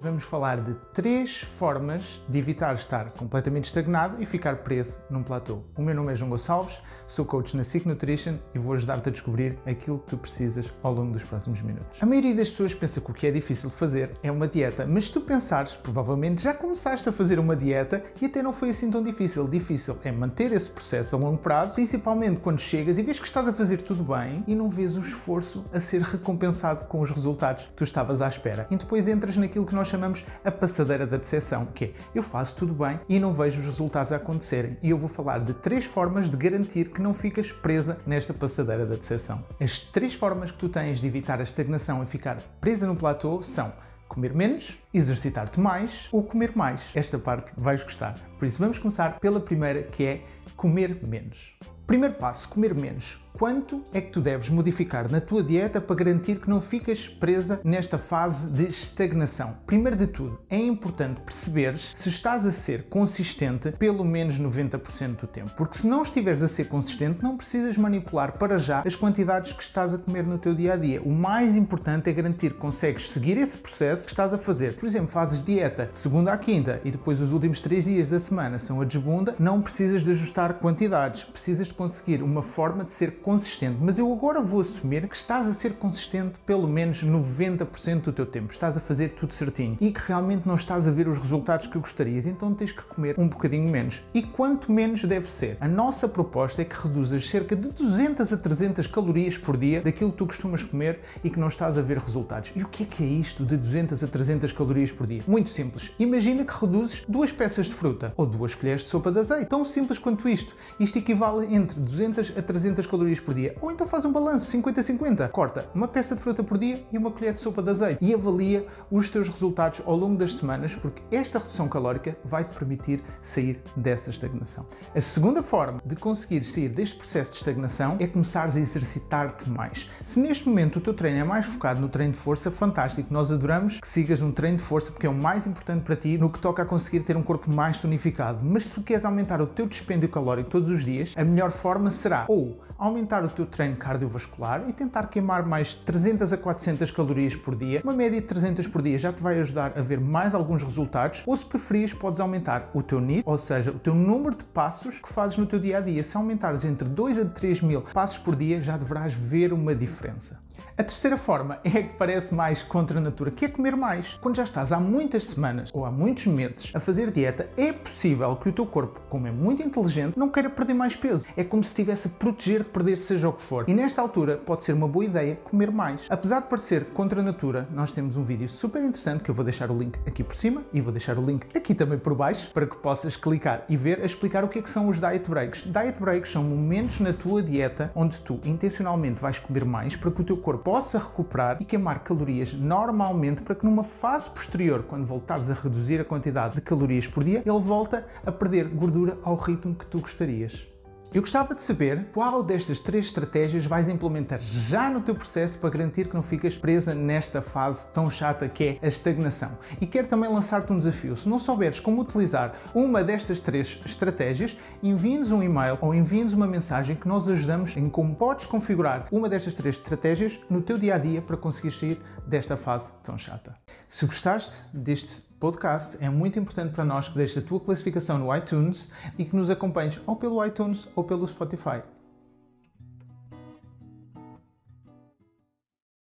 Vamos falar de três formas de evitar estar completamente estagnado e ficar preso num platô. O meu nome é João Gonçalves, sou coach na Seek Nutrition e vou ajudar-te a descobrir aquilo que tu precisas ao longo dos próximos minutos. A maioria das pessoas pensa que o que é difícil de fazer é uma dieta, mas se tu pensares, provavelmente já começaste a fazer uma dieta e até não foi assim tão difícil. Difícil é manter esse processo a longo prazo, principalmente quando chegas e vês que estás a fazer tudo bem e não vês o esforço a ser recompensado com os resultados que tu estavas à espera. E depois entras naquilo que nós chamamos a passadeira da decepção, que é eu faço tudo bem e não vejo os resultados a acontecerem. E eu vou falar de três formas de garantir que não ficas presa nesta passadeira da decepção. As três formas que tu tens de evitar a estagnação e ficar presa no platô são comer menos, exercitar-te mais ou comer mais. Esta parte vais gostar. Por isso vamos começar pela primeira, que é comer menos. Primeiro passo, comer menos. Quanto é que tu deves modificar na tua dieta para garantir que não ficas presa nesta fase de estagnação? Primeiro de tudo, é importante perceberes se estás a ser consistente pelo menos 90% do tempo. Porque se não estiveres a ser consistente, não precisas manipular para já as quantidades que estás a comer no teu dia a dia. O mais importante é garantir que consegues seguir esse processo que estás a fazer. Por exemplo, fazes dieta de segunda à quinta e depois os últimos três dias da semana são a desbunda, não precisas de ajustar quantidades, precisas de conseguir uma forma de ser consistente, mas eu agora vou assumir que estás a ser consistente pelo menos 90% do teu tempo, estás a fazer tudo certinho e que realmente não estás a ver os resultados que gostarias, então tens que comer um bocadinho menos. E quanto menos deve ser? A nossa proposta é que reduzas cerca de 200 a 300 calorias por dia daquilo que tu costumas comer e que não estás a ver resultados. E o que é que é isto de 200 a 300 calorias por dia? Muito simples. Imagina que reduzes duas peças de fruta ou duas colheres de sopa de azeite. Tão simples quanto isto. Isto equivale entre 200 a 300 calorias calorias por dia. Ou então faz um balanço 50-50. Corta uma peça de fruta por dia e uma colher de sopa de azeite e avalia os teus resultados ao longo das semanas, porque esta redução calórica vai te permitir sair dessa estagnação. A segunda forma de conseguir sair deste processo de estagnação é começares a exercitar-te mais. Se neste momento o teu treino é mais focado no treino de força, fantástico. Nós adoramos que sigas um treino de força porque é o mais importante para ti no que toca a conseguir ter um corpo mais tonificado. Mas se tu queres aumentar o teu dispêndio calórico todos os dias, a melhor forma será ou aumentar o teu treino cardiovascular e tentar queimar mais 300 a 400 calorias por dia. Uma média de 300 por dia já te vai ajudar a ver mais alguns resultados. Ou se preferires, podes aumentar o teu NIT, ou seja, o teu número de passos que fazes no teu dia a dia. Se aumentares entre 2 a 3 mil passos por dia, já deverás ver uma diferença. A terceira forma é a que parece mais contra a natura, que é comer mais. Quando já estás há muitas semanas ou há muitos meses a fazer dieta, é possível que o teu corpo, como é muito inteligente, não queira perder mais peso. É como se estivesse a proteger de perder seja o que for. E nesta altura pode ser uma boa ideia comer mais. Apesar de parecer contra a natura, nós temos um vídeo super interessante que eu vou deixar o link aqui por cima e vou deixar o link aqui também por baixo para que possas clicar e ver a explicar o que é que são os diet breaks. Diet breaks são momentos na tua dieta onde tu intencionalmente vais comer mais para que o teu corpo possa recuperar e queimar calorias normalmente para que numa fase posterior, quando voltares a reduzir a quantidade de calorias por dia, ele volta a perder gordura ao ritmo que tu gostarias. Eu gostava de saber qual destas três estratégias vais implementar já no teu processo para garantir que não ficas presa nesta fase tão chata que é a estagnação. E quero também lançar-te um desafio. Se não souberes como utilizar uma destas três estratégias, envie-nos um e-mail ou envie-nos uma mensagem que nós ajudamos em como podes configurar uma destas três estratégias no teu dia a dia para conseguir sair desta fase tão chata. Se gostaste deste podcast, é muito importante para nós que deixes a tua classificação no iTunes e que nos acompanhes ou pelo iTunes ou pelo Spotify.